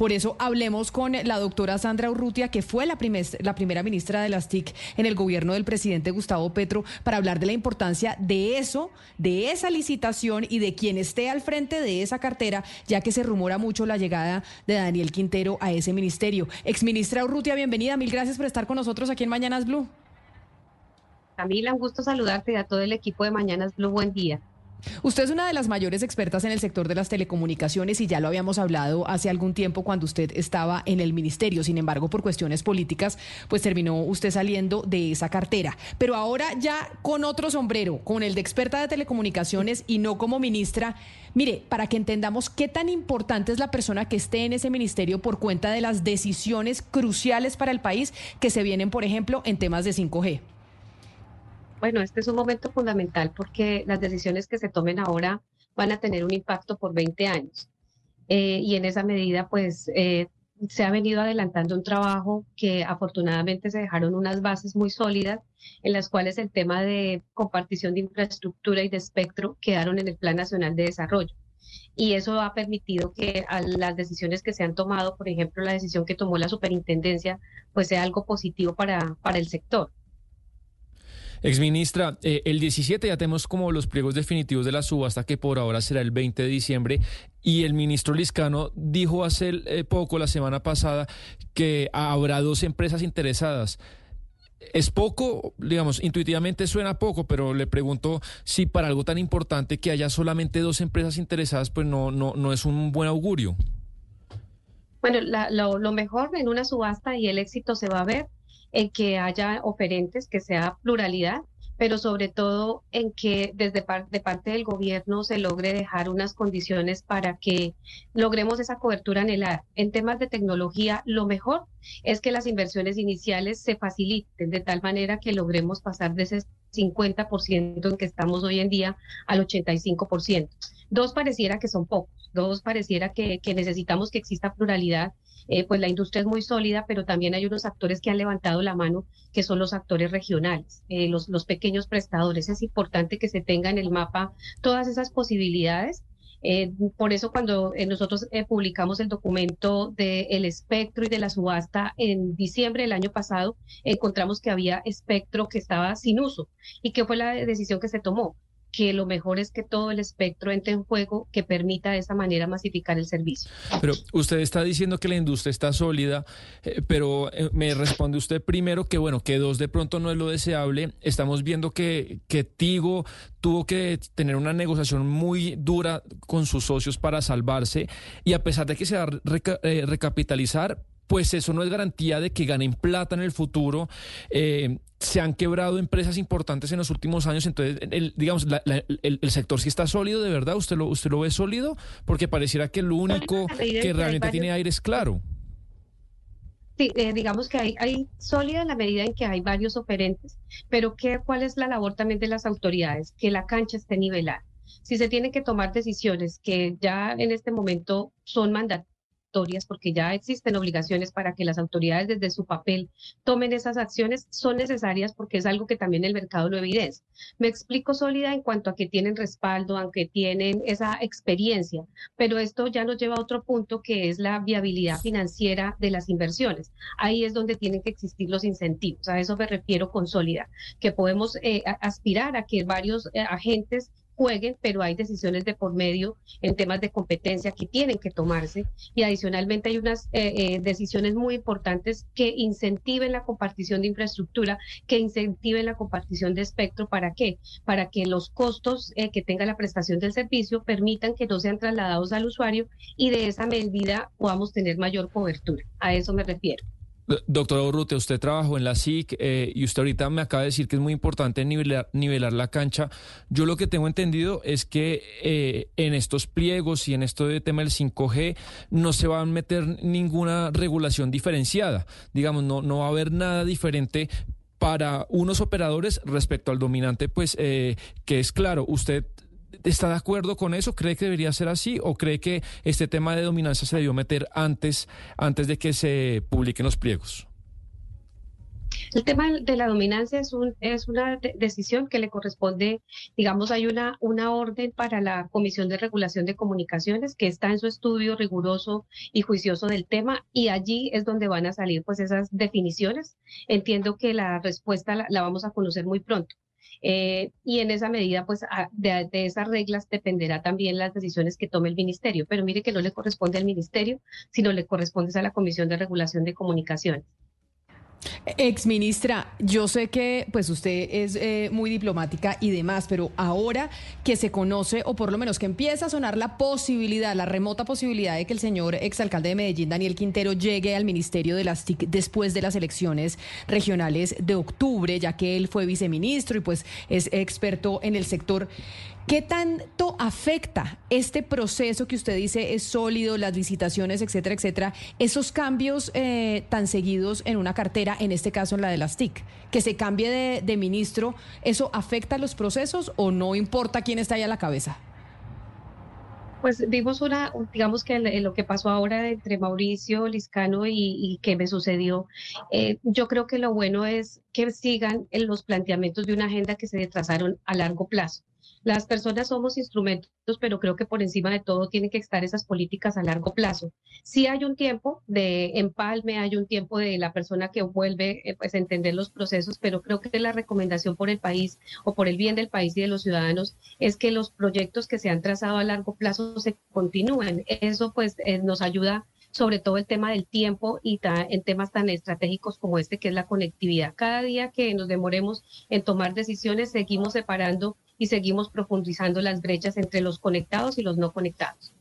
Por eso hablemos con la doctora Sandra Urrutia, que fue la, primera ministra de las TIC en el gobierno del presidente Gustavo Petro, para hablar de la importancia de eso, de esa licitación y de quien esté al frente de esa cartera, ya que se rumora mucho la llegada de Daniel Quintero a ese ministerio. Exministra Urrutia, bienvenida. Mil gracias por estar con nosotros aquí en Mañanas Blue. Camila, un gusto saludarte y a todo el equipo de Mañanas Blue. Buen día. Usted es una de las mayores expertas en el sector de las telecomunicaciones y ya lo habíamos hablado hace algún tiempo cuando usted estaba en el ministerio. Sin embargo, por cuestiones políticas, pues terminó usted saliendo de esa cartera. Pero ahora ya con otro sombrero, con el de experta de telecomunicaciones y no como ministra. Mire, para que entendamos qué tan importante es la persona que esté en ese ministerio por cuenta de las decisiones cruciales para el país que se vienen, por ejemplo, en temas de 5G. Bueno, este es un momento fundamental porque las decisiones que se tomen ahora van a tener un impacto por 20 años. Eh, y en esa medida, pues, eh, se ha venido adelantando un trabajo que afortunadamente se dejaron unas bases muy sólidas en las cuales el tema de compartición de infraestructura y de espectro quedaron en el Plan Nacional de Desarrollo. Y eso ha permitido que las decisiones que se han tomado, por ejemplo, la decisión que tomó la superintendencia, pues sea algo positivo para, para el sector. Exministra, eh, el 17 ya tenemos como los pliegos definitivos de la subasta que por ahora será el 20 de diciembre y el ministro Liscano dijo hace eh, poco, la semana pasada, que habrá dos empresas interesadas. Es poco, digamos, intuitivamente suena poco, pero le pregunto si para algo tan importante que haya solamente dos empresas interesadas, pues no, no, no es un buen augurio. Bueno, lo, lo mejor en una subasta y el éxito se va a ver en que haya oferentes, que sea pluralidad, pero sobre todo en que desde de parte del gobierno se logre dejar unas condiciones para que logremos esa cobertura anhelada. En temas de tecnología, lo mejor es que las inversiones iniciales se faciliten de tal manera que logremos pasar de ese 50% en que estamos hoy en día al 85%. Dos pareciera que son pocos, dos pareciera que, que necesitamos que exista pluralidad eh, pues la industria es muy sólida, pero también hay unos actores que han levantado la mano, que son los actores regionales, eh, los, los pequeños prestadores. Es importante que se tenga en el mapa todas esas posibilidades. Eh, por eso cuando nosotros publicamos el documento del espectro y de la subasta en diciembre del año pasado, encontramos que había espectro que estaba sin uso. ¿Y qué fue la decisión que se tomó? Que lo mejor es que todo el espectro entre en juego que permita de esa manera masificar el servicio. Pero usted está diciendo que la industria está sólida, eh, pero eh, me responde usted primero que bueno, que dos de pronto no es lo deseable. Estamos viendo que, que Tigo tuvo que tener una negociación muy dura con sus socios para salvarse y a pesar de que se va a eh, recapitalizar, pues eso no es garantía de que ganen plata en el futuro. Eh, se han quebrado empresas importantes en los últimos años, entonces, el, digamos, el, sector sí está sólido, de verdad, ¿usted lo, usted lo ve sólido? Porque pareciera que lo único que realmente tiene aire es claro. Sí, eh, digamos que hay, hay sólida en la medida en que hay varios operentes, pero ¿qué, ¿cuál es la labor también de las autoridades? Que la cancha esté nivelada. Si se tienen que tomar decisiones que ya en este momento son mandatorias, porque ya existen obligaciones para que las autoridades desde su papel tomen esas acciones, son necesarias porque es algo que también el mercado lo evidencia. Me explico sólida en cuanto a que tienen respaldo, aunque tienen esa experiencia, pero esto ya nos lleva a otro punto que es la viabilidad financiera de las inversiones. Ahí es donde tienen que existir los incentivos. A eso me refiero con sólida, que podemos eh, aspirar a que varios eh, agentes jueguen, pero hay decisiones de por medio en temas de competencia que tienen que tomarse y adicionalmente hay unas eh, eh, decisiones muy importantes que incentiven la compartición de infraestructura, que incentiven la compartición de espectro. ¿Para qué? Para que los costos eh, que tenga la prestación del servicio permitan que no sean trasladados al usuario y de esa medida podamos tener mayor cobertura. A eso me refiero. Doctora Urrutia, usted trabajó en la SIC eh, y usted ahorita me acaba de decir que es muy importante nivelar, nivelar la cancha. Yo lo que tengo entendido es que eh, en estos pliegos y en esto de tema del 5G no se va a meter ninguna regulación diferenciada. Digamos, no, no va a haber nada diferente para unos operadores respecto al dominante, pues eh, que es claro, usted ¿Está de acuerdo con eso? ¿Cree que debería ser así? ¿O cree que este tema de dominancia se debió meter antes, antes de que se publiquen los pliegos? El tema de la dominancia es, un, es una decisión que le corresponde, digamos, hay una, una orden para la Comisión de Regulación de Comunicaciones que está en su estudio riguroso y juicioso del tema y allí es donde van a salir pues esas definiciones. Entiendo que la respuesta la, vamos a conocer muy pronto. Eh, y en esa medida, pues de, de, esas reglas dependerá también las decisiones que tome el ministerio. Pero mire que no le corresponde al ministerio, sino le corresponde a la Comisión de Regulación de Comunicaciones. Ex ministra, yo sé que pues usted es eh, muy diplomática y demás, pero ahora que se conoce o por lo menos que empieza a sonar la posibilidad, la remota posibilidad de que el señor exalcalde de Medellín, Daniel Quintero, llegue al Ministerio de las TIC después de las elecciones regionales de octubre, ya que él fue viceministro y pues es experto en el sector. ¿Qué tanto afecta este proceso que usted dice es sólido, las licitaciones, etcétera, etcétera, esos cambios eh, tan seguidos en una cartera, en este caso en la de las TIC? Que se cambie de, ministro, ¿eso afecta los procesos o no importa quién está ahí a la cabeza? Pues vimos una, digamos que lo que pasó ahora entre Mauricio Liscano y, y me sucedió, eh, yo creo que lo bueno es que sigan en los planteamientos de una agenda que se trazaron a largo plazo. Las personas somos instrumentos, pero creo que por encima de todo tienen que estar esas políticas a largo plazo. Sí hay un tiempo de empalme, hay un tiempo de la persona que vuelve eh, pues, a entender los procesos, pero creo que la recomendación por el país o por el bien del país y de los ciudadanos es que los proyectos que se han trazado a largo plazo se continúen. Eso pues eh, nos ayuda sobre todo el tema del tiempo y en temas tan estratégicos como este, que es la conectividad. Cada día que nos demoremos en tomar decisiones, seguimos separando y seguimos profundizando las brechas entre los conectados y los no conectados.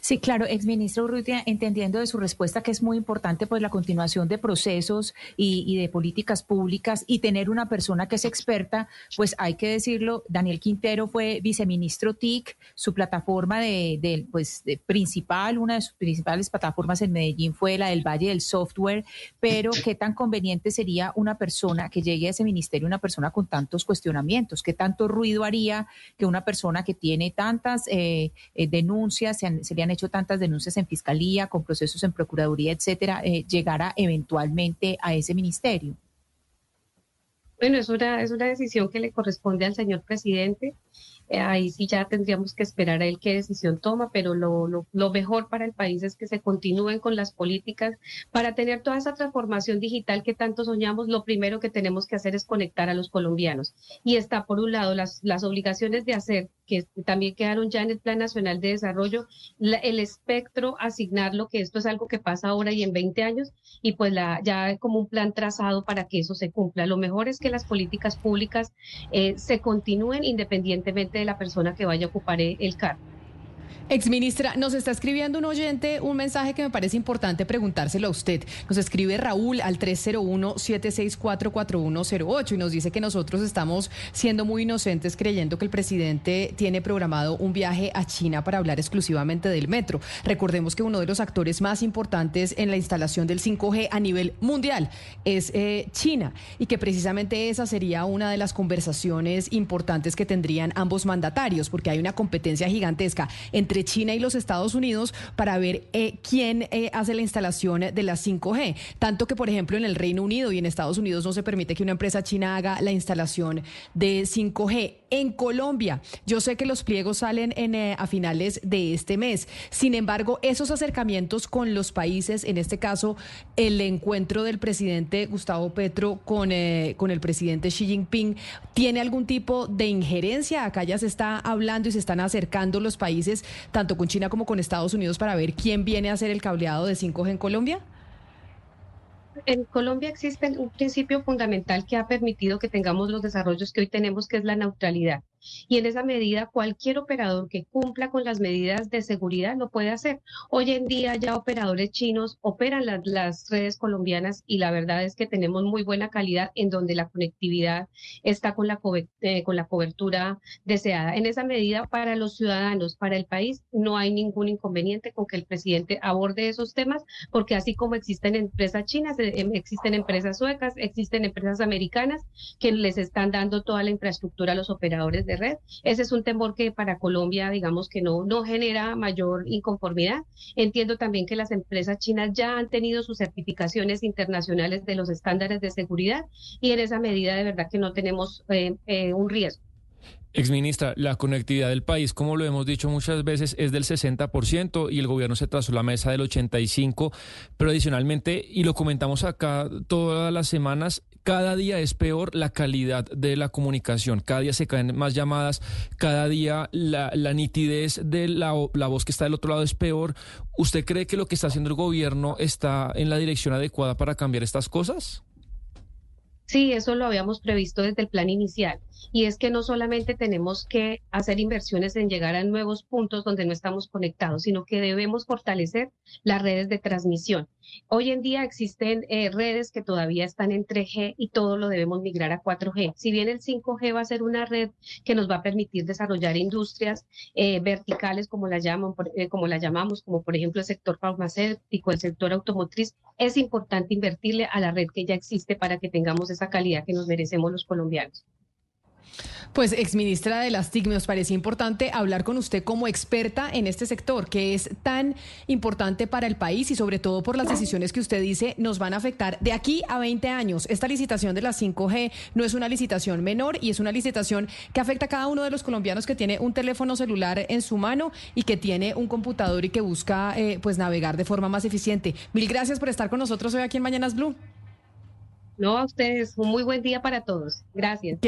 Sí, claro, exministro Urrutia, entendiendo de su respuesta que es muy importante pues la continuación de procesos y, de políticas públicas y tener una persona que es experta, pues hay que decirlo, Daniel Quintero fue viceministro TIC, su plataforma de, pues principal, una de sus principales plataformas en Medellín fue la del Valle del Software, pero qué tan conveniente sería una persona que llegue a ese ministerio, una persona con tantos cuestionamientos, qué tanto ruido haría que una persona que tiene tantas eh, eh, denuncias, se, se han hecho tantas denuncias en fiscalía, con procesos en procuraduría, etcétera, eh, llegara eventualmente a ese ministerio? Bueno, es una, es una decisión que le corresponde al señor presidente. Eh, ahí sí ya tendríamos que esperar a él qué decisión toma, pero lo, lo, mejor para el país es que se continúen con las políticas para tener toda esa transformación digital que tanto soñamos. Lo primero que tenemos que hacer es conectar a los colombianos. Y está, por un lado, las, las obligaciones de hacer que también quedaron ya en el Plan Nacional de Desarrollo, el espectro, asignarlo, que esto es algo que pasa ahora y en 20 años, y pues la, ya como un plan trazado para que eso se cumpla. Lo mejor es que las políticas públicas eh, se continúen independientemente de la persona que vaya a ocupar el cargo. Exministra, nos está escribiendo un oyente un mensaje que me parece importante preguntárselo a usted. Nos escribe Raúl al 301-764-4108 y nos dice que nosotros estamos siendo muy inocentes creyendo que el presidente tiene programado un viaje a China para hablar exclusivamente del metro. Recordemos que uno de los actores más importantes en la instalación del 5G a nivel mundial es eh, China y que precisamente esa sería una de las conversaciones importantes que tendrían ambos mandatarios porque hay una competencia gigantesca entre China y los Estados Unidos para ver eh, quién eh, hace la instalación de la 5G. Tanto que, por ejemplo, en el Reino Unido y en Estados Unidos no se permite que una empresa china haga la instalación de 5G. En Colombia, yo sé que los pliegos salen en, eh, a finales de este mes. Sin embargo, esos acercamientos con los países, en este caso, el encuentro del presidente Gustavo Petro con, con el presidente Xi Jinping, ¿tiene algún tipo de injerencia? Acá ya se está hablando y se están acercando los países tanto con China como con Estados Unidos para ver quién viene a hacer el cableado de 5G en Colombia? En Colombia existe un principio fundamental que ha permitido que tengamos los desarrollos que hoy tenemos, que es la neutralidad y en esa medida cualquier operador que cumpla con las medidas de seguridad lo puede hacer. Hoy en día ya operadores chinos operan las, redes colombianas y la verdad es que tenemos muy buena calidad en donde la conectividad está con la, eh, con la cobertura deseada. En esa medida, para los ciudadanos, para el país, no hay ningún inconveniente con que el presidente aborde esos temas, porque así como existen empresas chinas, eh, em, existen empresas suecas, existen empresas americanas que les están dando toda la infraestructura a los operadores de red. Ese es un temor que para Colombia, digamos que no, no genera mayor inconformidad. Entiendo también que las empresas chinas ya han tenido sus certificaciones internacionales de los estándares de seguridad y en esa medida de verdad que no tenemos eh, eh, un riesgo. Exministra, la conectividad del país, como lo hemos dicho muchas veces, es del 60% y el gobierno se trazó la mesa del 85%, pero adicionalmente, y lo comentamos acá todas las semanas, cada día es peor la calidad de la comunicación, cada día se caen más llamadas, cada día la, nitidez de la, la voz que está del otro lado es peor. ¿Usted cree que lo que está haciendo el gobierno está en la dirección adecuada para cambiar estas cosas? Sí, eso lo habíamos previsto desde el plan inicial. Y es que no solamente tenemos que hacer inversiones en llegar a nuevos puntos donde no estamos conectados, sino que debemos fortalecer las redes de transmisión. Hoy en día existen eh, redes que todavía están en 3G y todo lo debemos migrar a 4G. Si bien el 5G va a ser una red que nos va a permitir desarrollar industrias eh, verticales como la, llaman, eh, como la llamamos, como por ejemplo el sector farmacéutico, el sector automotriz, es importante invertirle a la red que ya existe para que tengamos esa calidad que nos merecemos los colombianos. Pues, exministra de las TIC, nos parece importante hablar con usted como experta en este sector, que es tan importante para el país y sobre todo por las decisiones que usted dice nos van a afectar de aquí a 20 años. Esta licitación de las 5G no es una licitación menor y es una licitación que afecta a cada uno de los colombianos que tiene un teléfono celular en su mano y que tiene un computador y que busca eh, pues navegar de forma más eficiente. Mil gracias por estar con nosotros hoy aquí en Mañanas Blue. No, a ustedes, un muy buen día para todos. Gracias.